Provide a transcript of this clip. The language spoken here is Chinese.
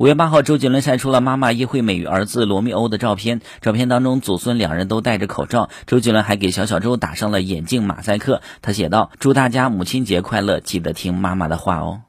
五月八号周杰伦晒出了妈妈叶惠美与儿子罗密欧的照片照片当中祖孙两人都戴着口罩周杰伦还给小小周打上了眼镜马赛克。他写道祝大家母亲节快乐记得听妈妈的话哦。